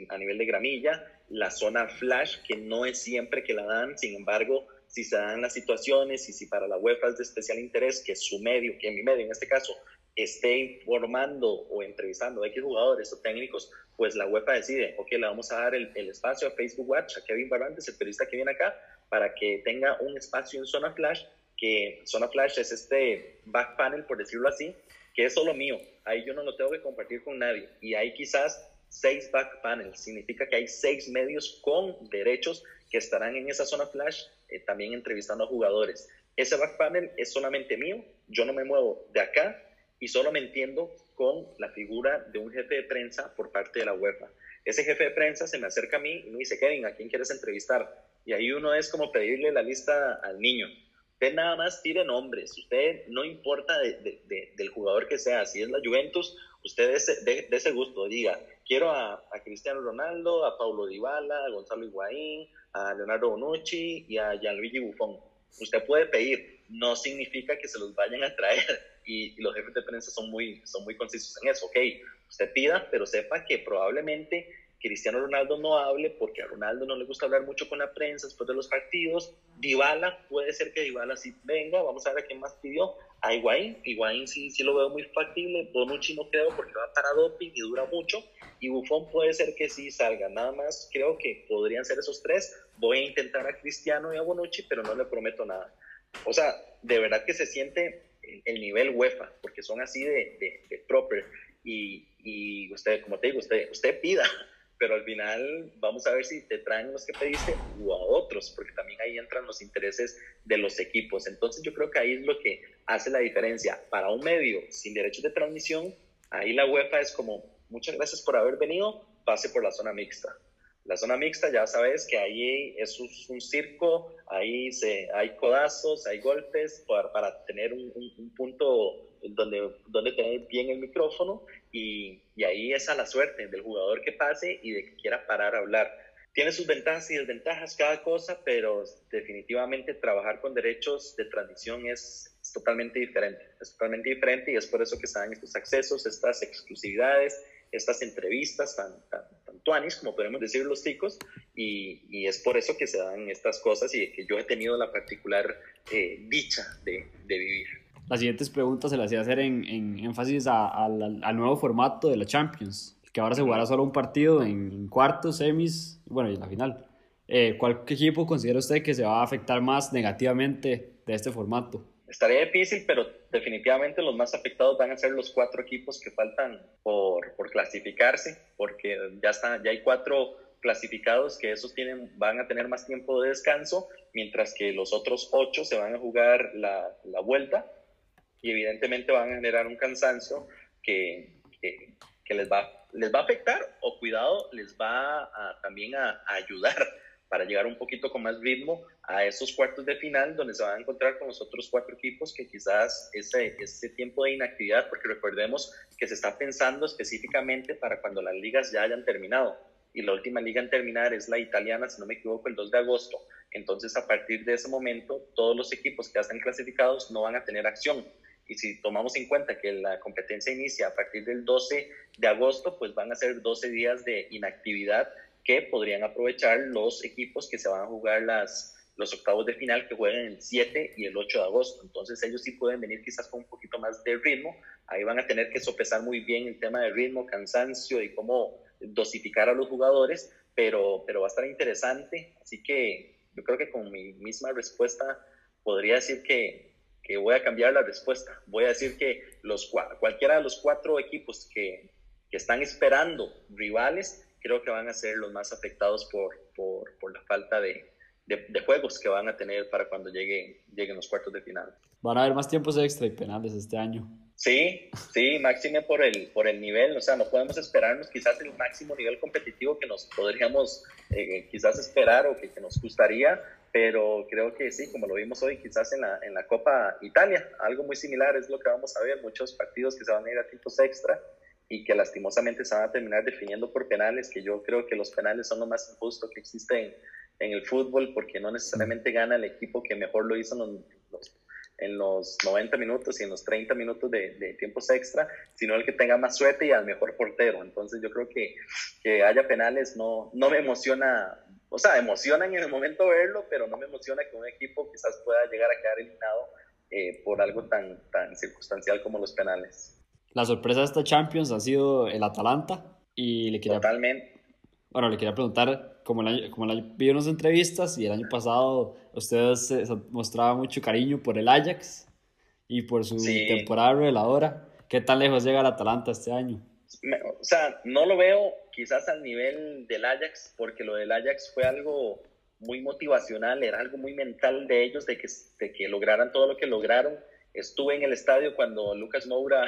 a nivel de gramilla, la zona flash, que no es siempre que la dan, sin embargo, si se dan las situaciones y si para la UEFA es de especial interés que su medio, que mi medio en este caso, esté informando o entrevistando a X jugadores o técnicos, pues la UEFA decide, ok, le vamos a dar el, espacio a Facebook Watch, a Kevin Barrantes, el periodista que viene acá, para que tenga un espacio en zona flash que Zona Flash es este back panel, por decirlo así, que es solo mío. Ahí yo no lo tengo que compartir con nadie. Y hay quizás seis back panels. Significa que hay seis medios con derechos que estarán en esa zona flash eh, también entrevistando a jugadores. Ese back panel es solamente mío. Yo no me muevo de acá y solo me entiendo con la figura de un jefe de prensa por parte de la UEFA. Ese jefe de prensa se me acerca a mí y me dice, Kevin, ¿a quién quieres entrevistar? Y ahí uno es como pedirle la lista al niño Usted nada más tire nombres, usted no importa de, de, de, del jugador que sea, si es la Juventus, usted de ese, gusto, diga, quiero a, a, Cristiano Ronaldo, a Paulo Dybala, a Gonzalo Higuaín, a Leonardo Bonucci y a Gianluigi Buffon. Usted puede pedir, no significa que se los vayan a traer y, y los jefes de prensa son muy, son muy concisos en eso, ok, usted pida, pero sepa que probablemente Cristiano Ronaldo no hable porque a Ronaldo no le gusta hablar mucho con la prensa después de los partidos. Dybala, puede ser que Dybala sí venga, vamos a ver a quién más pidió. A Higuaín, Higuaín sí, sí lo veo muy factible, Bonucci no creo porque va para doping y dura mucho. Y Buffon puede ser que sí salga, nada más creo que podrían ser esos tres. Voy a intentar a Cristiano y a Bonucci, pero no le prometo nada. O sea, de verdad que se siente el, el nivel UEFA, porque son así de, de, de proper. Y, y usted, como te digo, usted, usted pida pero al final vamos a ver si te traen los que pediste o a otros, porque también ahí entran los intereses de los equipos. Entonces yo creo que ahí es lo que hace la diferencia. Para un medio sin derechos de transmisión, ahí la UEFA es como, muchas gracias por haber venido, pase por la zona mixta. La zona mixta ya sabes que ahí es un, circo, ahí se, hay codazos, hay golpes para, para tener un, un, un punto donde, donde tener bien el micrófono y, y, ahí es a la suerte del jugador que pase y de que quiera parar a hablar. Tiene sus ventajas y desventajas cada cosa, pero definitivamente trabajar con derechos de transmisión es, es totalmente diferente. Es totalmente diferente y es por eso que se dan estos accesos, estas exclusividades, estas entrevistas tan, tan, tuanis, como podemos decir los chicos, y, y, es por eso que se dan estas cosas y que yo he tenido la particular eh, dicha de, de vivir las siguientes preguntas se las iba a hacer en, en énfasis al nuevo formato de la Champions, que ahora se jugará solo un partido en cuartos, semis, bueno, y la final. Eh, ¿Cuál equipo considera usted que se va a afectar más negativamente de este formato? Estaría difícil, pero definitivamente los más afectados van a ser los cuatro equipos que faltan por, por clasificarse, porque ya, está, ya hay cuatro clasificados que esos tienen, van a tener más tiempo de descanso, mientras que los otros ocho se van a jugar la, la vuelta y evidentemente van a generar un cansancio que, que, les, va, les va a afectar o cuidado, les va también a, ayudar para llegar un poquito con más ritmo a esos cuartos de final donde se van a encontrar con los otros cuatro equipos que quizás ese, ese tiempo de inactividad, porque recordemos que se está pensando específicamente para cuando las ligas ya hayan terminado y la última liga en terminar es la italiana, si no me equivoco, el 2 de agosto. Entonces, a partir de ese momento, todos los equipos que ya están clasificados no van a tener acción. Y si tomamos en cuenta que la competencia inicia a partir del 12 de agosto, pues van a ser 12 días de inactividad que podrían aprovechar los equipos que se van a jugar las, los octavos de final que juegan el 7 y el 8 de agosto. Entonces ellos sí pueden venir quizás con un poquito más de ritmo. Ahí van a tener que sopesar muy bien el tema de ritmo, cansancio y cómo dosificar a los jugadores, pero, pero va a estar interesante. Así que yo creo que con mi misma respuesta podría decir que, que voy a cambiar la respuesta. Voy a decir que los, cualquiera de los cuatro equipos que, que están esperando rivales, creo que van a ser los más afectados por, por, por la falta de, de, juegos que van a tener para cuando llegue, lleguen los cuartos de final. Van a haber más tiempos extra y penales este año. Sí, sí, máxime por el, por el nivel, o sea, no podemos esperarnos quizás el máximo nivel competitivo que nos podríamos eh, quizás esperar o que, que, nos gustaría, pero creo que sí, como lo vimos hoy, quizás en la, en la Copa Italia, algo muy similar es lo que vamos a ver, muchos partidos que se van a ir a tiempos extra y que lastimosamente se van a terminar definiendo por penales, que yo creo que los penales son lo más injusto que existe en, el fútbol, porque no necesariamente gana el equipo que mejor lo hizo en los los 90 minutos y en los 30 minutos de, de, tiempos extra, sino el que tenga más suerte y al mejor portero. Entonces yo creo que que haya penales no, no me emociona, o sea, emociona en el momento verlo, pero no me emociona que un equipo quizás pueda llegar a quedar eliminado eh, por algo tan, tan circunstancial como los penales. La sorpresa de esta Champions ha sido el Atalanta y le quería... Totalmente. Bueno, le quería preguntar como el año, como el año, vi unas entrevistas y el año pasado ustedes se mostraba mucho cariño por el Ajax y por su temporada reveladora. ¿Qué tan lejos llega el Atalanta este año? O sea, no lo veo quizás al nivel del Ajax, porque lo del Ajax fue algo muy motivacional, era algo muy mental de ellos, de que, de que lograran todo lo que lograron. Estuve en el estadio cuando Lucas Moura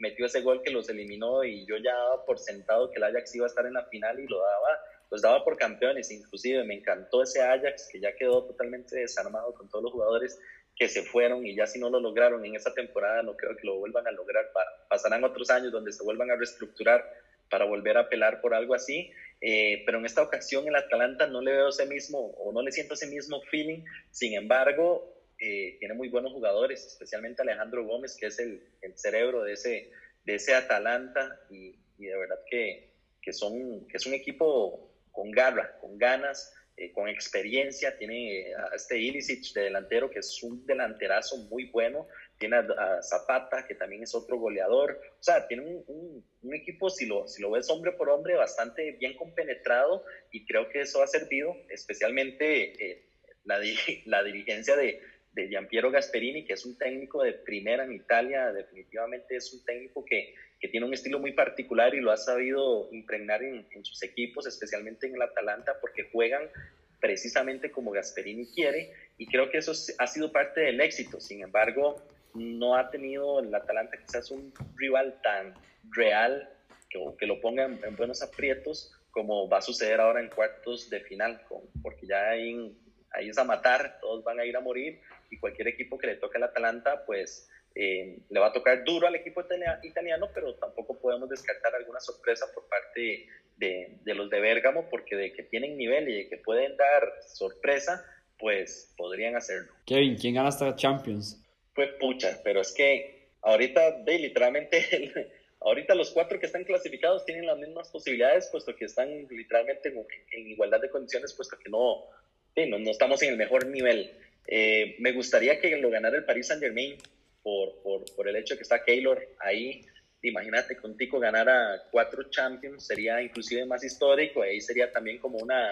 metió ese gol que los eliminó y yo ya daba por sentado que el Ajax iba a estar en la final y lo daba los daba por campeones, inclusive me encantó ese Ajax que ya quedó totalmente desarmado con todos los jugadores que se fueron y ya si no lo lograron en esa temporada no creo que lo vuelvan a lograr, pasarán otros años donde se vuelvan a reestructurar para volver a pelear por algo así, eh, pero en esta ocasión el Atalanta no le veo ese mismo o no le siento ese mismo feeling, sin embargo eh, tiene muy buenos jugadores, especialmente Alejandro Gómez que es el, el cerebro de ese, de ese Atalanta y, y de verdad que, que, son, que es un equipo con garra, con ganas, eh, con experiencia. Tiene a este Ilicic de delantero, que es un delanterazo muy bueno. Tiene a, Zapata, que también es otro goleador. O sea, tiene un, un, equipo, si lo, si lo ves hombre por hombre, bastante bien compenetrado y creo que eso ha servido, especialmente eh, la, la dirigencia de, de Giampiero Gasperini, que es un técnico de primera en Italia, definitivamente es un técnico que, que tiene un estilo muy particular y lo ha sabido impregnar en, sus equipos, especialmente en el Atalanta, porque juegan precisamente como Gasperini quiere, y creo que eso ha sido parte del éxito. Sin embargo, no ha tenido el Atalanta quizás un rival tan real que, que lo ponga en, buenos aprietos como va a suceder ahora en cuartos de final, porque ya ahí, ahí es a matar, todos van a ir a morir y cualquier equipo que le toque al Atalanta, pues eh, le va a tocar duro al equipo italiano, pero tampoco podemos descartar alguna sorpresa por parte de, de, los de Bérgamo, porque de que tienen nivel y de que pueden dar sorpresa, pues podrían hacerlo. Kevin, ¿quién gana esta Champions? Pues pucha, pero es que ahorita, de, literalmente, ahorita los cuatro que están clasificados tienen las mismas posibilidades, puesto que están literalmente en, igualdad de condiciones, puesto que no, no, no estamos en el mejor nivel. Eh, me gustaría que lo ganara el Paris Saint Germain por, por, el hecho de que está Keylor ahí. Imagínate que un tico ganara cuatro Champions, sería inclusive más histórico, ahí sería también como una,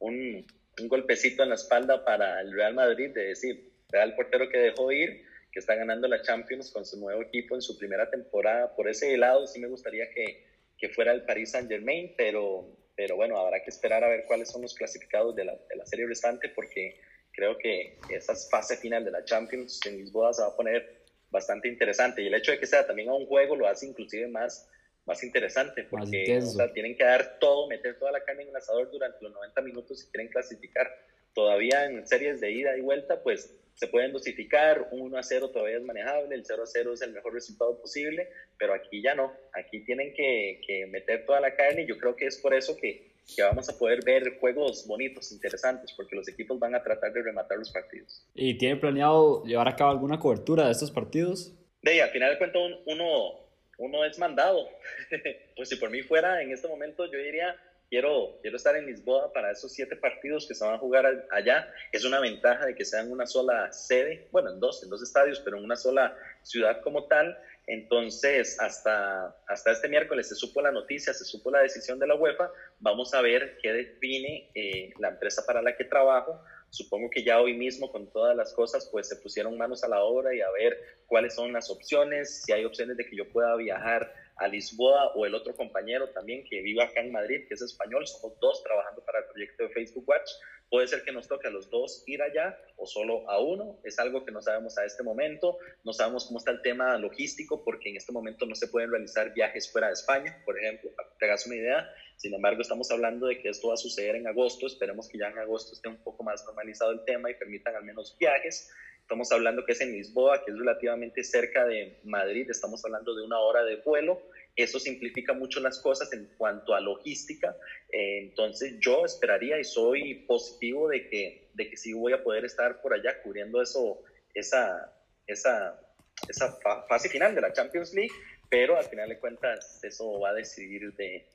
un, un golpecito en la espalda para el Real Madrid, de decir, Real portero que dejó ir, que está ganando la Champions con su nuevo equipo en su primera temporada. Por ese lado sí me gustaría que, que fuera el Paris Saint Germain, pero, pero bueno, habrá que esperar a ver cuáles son los clasificados de la, de la serie restante porque creo que esa fase final de la Champions en Lisboa se va a poner bastante interesante. Y el hecho de que sea también a un juego lo hace inclusive más, más interesante, porque o sea, tienen que dar todo, meter toda la carne en el asador durante los 90 minutos si quieren clasificar. Todavía en series de ida y vuelta, pues se pueden dosificar, un 1 a 0 todavía es manejable, el 0 a 0 es el mejor resultado posible, pero aquí ya no, aquí tienen que, que meter toda la carne y yo creo que es por eso que, que, vamos a poder ver juegos bonitos, interesantes, porque los equipos van a tratar de rematar los partidos. ¿Y tiene planeado llevar a cabo alguna cobertura de estos partidos? De ahí, al final de cuentas uno, uno es mandado, pues si por mí fuera en este momento yo diría quiero, quiero estar en Lisboa para esos siete partidos que se van a jugar allá. Es una ventaja de que sea en una sola sede, bueno, en dos, en dos estadios, pero en una sola ciudad como tal. Entonces, hasta, hasta este miércoles se supo la noticia, se supo la decisión de la UEFA. Vamos a ver qué define eh, la empresa para la que trabajo. Supongo que ya hoy mismo con todas las cosas, pues se pusieron manos a la obra y a ver cuáles son las opciones, si hay opciones de que yo pueda viajar a Lisboa o el otro compañero también que vive acá en Madrid, que es español, somos dos trabajando para el proyecto de Facebook Watch. Puede ser que nos toque a los dos ir allá o solo a uno, es algo que no sabemos a este momento, no sabemos cómo está el tema logístico porque en este momento no se pueden realizar viajes fuera de España, por ejemplo, para que te hagas una idea. Sin embargo, estamos hablando de que esto va a suceder en agosto, esperemos que ya en agosto esté un poco más normalizado el tema y permitan al menos viajes. Estamos hablando que es en Lisboa, que es relativamente cerca de Madrid, estamos hablando de una hora de vuelo. Eso simplifica mucho las cosas en cuanto a logística. Eh, entonces yo esperaría y soy positivo de que, de que sí voy a poder estar por allá cubriendo eso, esa, esa, esa fase final de la Champions League, pero al final de cuentas eso va a decidir de,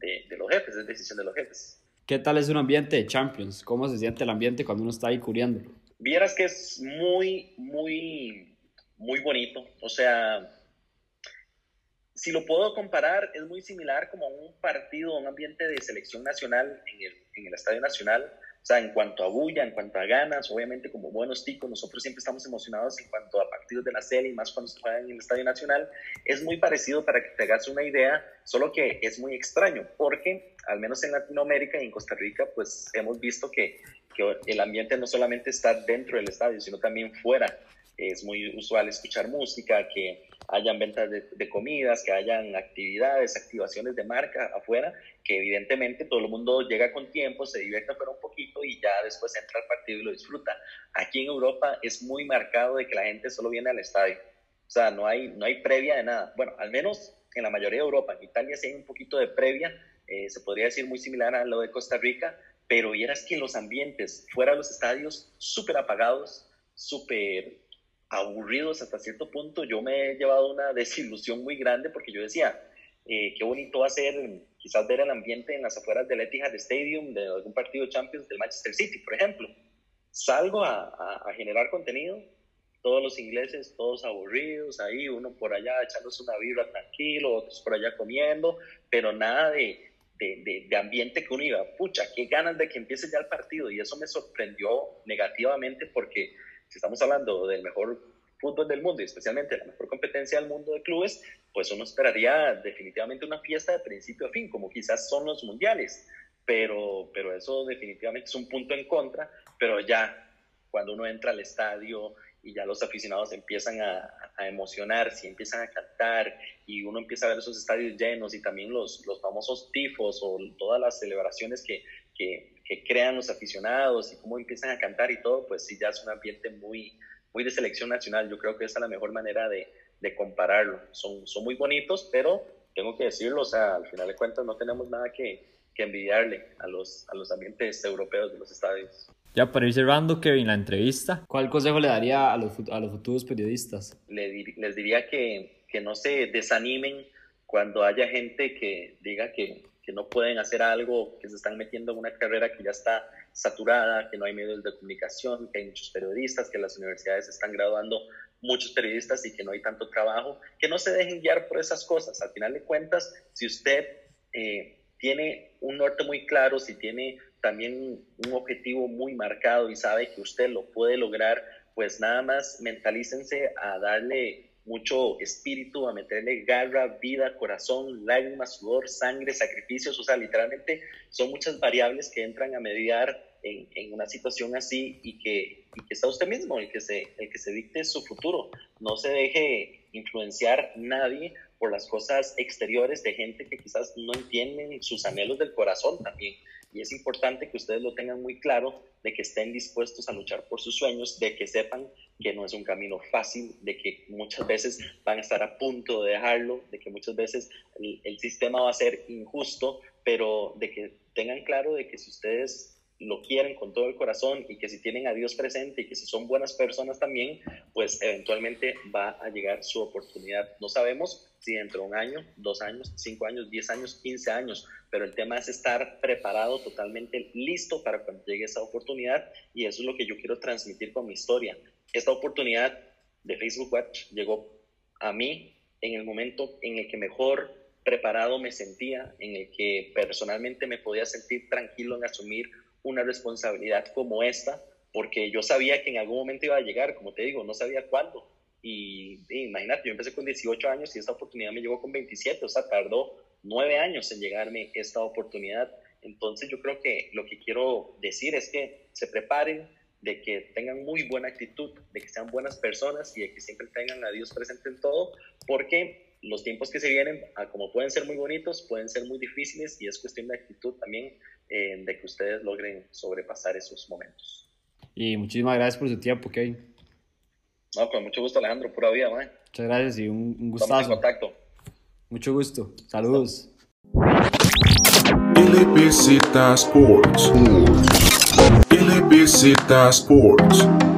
de, de los jefes, es decisión de los jefes. ¿Qué tal es un ambiente de Champions? ¿Cómo se siente el ambiente cuando uno está ahí cubriéndolo? Vieras que es muy, muy, muy bonito. O sea, si lo puedo comparar, es muy similar como un partido, un ambiente de selección nacional en el, en el Estadio Nacional. O sea, en cuanto a bulla, en cuanto a ganas, obviamente como buenos ticos, nosotros siempre estamos emocionados en cuanto a partidos de la serie y más cuando se juegan en el Estadio Nacional. Es muy parecido para que te hagas una idea, solo que es muy extraño, porque al menos en Latinoamérica y en Costa Rica, pues hemos visto que, que el ambiente no solamente está dentro del estadio, sino también fuera. Es muy usual escuchar música, que hayan ventas de, comidas, que hayan actividades, activaciones de marca afuera, que evidentemente todo el mundo llega con tiempo, se divierte afuera un poquito y ya después entra al partido y lo disfruta. Aquí en Europa es muy marcado de que la gente solo viene al estadio. O sea, no hay, no hay previa de nada. Bueno, al menos en la mayoría de Europa. En Italia sí hay un poquito de previa, eh, se podría decir muy similar a lo de Costa Rica, pero vieras que los ambientes fuera de los estadios súper apagados, súper aburridos hasta cierto punto, yo me he llevado una desilusión muy grande porque yo decía, eh, qué bonito va a ser quizás ver el ambiente en las afueras del Etihad Stadium de algún partido Champions del Manchester City, por ejemplo. Salgo a, a, generar contenido, todos los ingleses, todos aburridos, ahí uno por allá echándose una vibra tranquilo, otros por allá comiendo, pero nada de, de, ambiente que uno iba, pucha, qué ganas de que empiece ya el partido. Y eso me sorprendió negativamente porque si estamos hablando del mejor fútbol del mundo y especialmente la mejor competencia del mundo de clubes, pues uno esperaría definitivamente una fiesta de principio a fin, como quizás son los mundiales, pero, pero eso definitivamente es un punto en contra, pero ya cuando uno entra al estadio y ya los aficionados empiezan a, a emocionarse, empiezan a cantar y uno empieza a ver esos estadios llenos y también los, los famosos tifos o todas las celebraciones que, que, que crean los aficionados y cómo empiezan a cantar y todo, pues sí, ya es un ambiente muy, muy de selección nacional. Yo creo que esa es la mejor manera de, de compararlo. Son, son muy bonitos, pero tengo que decirlo, o sea, al final de cuentas no tenemos nada que, que envidiarle a los, a los ambientes europeos de los estadios. Ya para ir cerrando, Kevin, la entrevista, ¿cuál consejo le daría a los, a los futuros periodistas? Le, les diría que, que no se desanimen cuando haya gente que diga que, que no pueden hacer algo, que se están metiendo en una carrera que ya está saturada, que no hay medios de comunicación, que hay muchos periodistas, que las universidades están graduando muchos periodistas y que no hay tanto trabajo, que no se dejen guiar por esas cosas. Al final de cuentas, si usted eh, tiene un norte muy claro, si tiene también un objetivo muy marcado y sabe que usted lo puede lograr, pues nada más mentalícense a darle mucho espíritu, a meterle garra, vida, corazón, lágrimas, sudor, sangre, sacrificios, o sea, literalmente son muchas variables que entran a mediar en, una situación así y que, y está usted mismo el que, se, el que se dicte su futuro. No se deje influenciar nadie por las cosas exteriores de gente que quizás no entienden sus anhelos del corazón también. Y es importante que ustedes lo tengan muy claro, de que estén dispuestos a luchar por sus sueños, de que sepan que no es un camino fácil, de que muchas veces van a estar a punto de dejarlo, de que muchas veces el, el sistema va a ser injusto, pero de que tengan claro de que si ustedes lo quieren con todo el corazón y que si tienen a Dios presente y que si son buenas personas también, pues eventualmente va a llegar su oportunidad. No sabemos si dentro de un año, dos años, cinco años, diez años, quince años, pero el tema es estar preparado, totalmente listo para cuando llegue esa oportunidad y eso es lo que yo quiero transmitir con mi historia. Esta oportunidad de Facebook Watch llegó a mí en el momento en el que mejor preparado me sentía, en el que personalmente me podía sentir tranquilo en asumir una responsabilidad como esta, porque yo sabía que en algún momento iba a llegar, como te digo, no sabía cuándo. Y, imagínate, yo empecé con 18 años y esta oportunidad me llegó con 27, o sea, tardó nueve años en llegarme esta oportunidad. Entonces yo creo que lo que quiero decir es que se preparen, de que tengan muy buena actitud, de que sean buenas personas y de que siempre tengan a Dios presente en todo, porque los tiempos que se vienen, como pueden ser muy bonitos, pueden ser muy difíciles y es cuestión de actitud también eh, de que ustedes logren sobrepasar esos momentos. Y muchísimas gracias por su tiempo, Kevin. No, con mucho gusto, Alejandro, pura vida, man. Muchas gracias y un, un gustazo. Estamos en contacto. Mucho gusto. Saludos. LBZ Sports. LBZ Sports.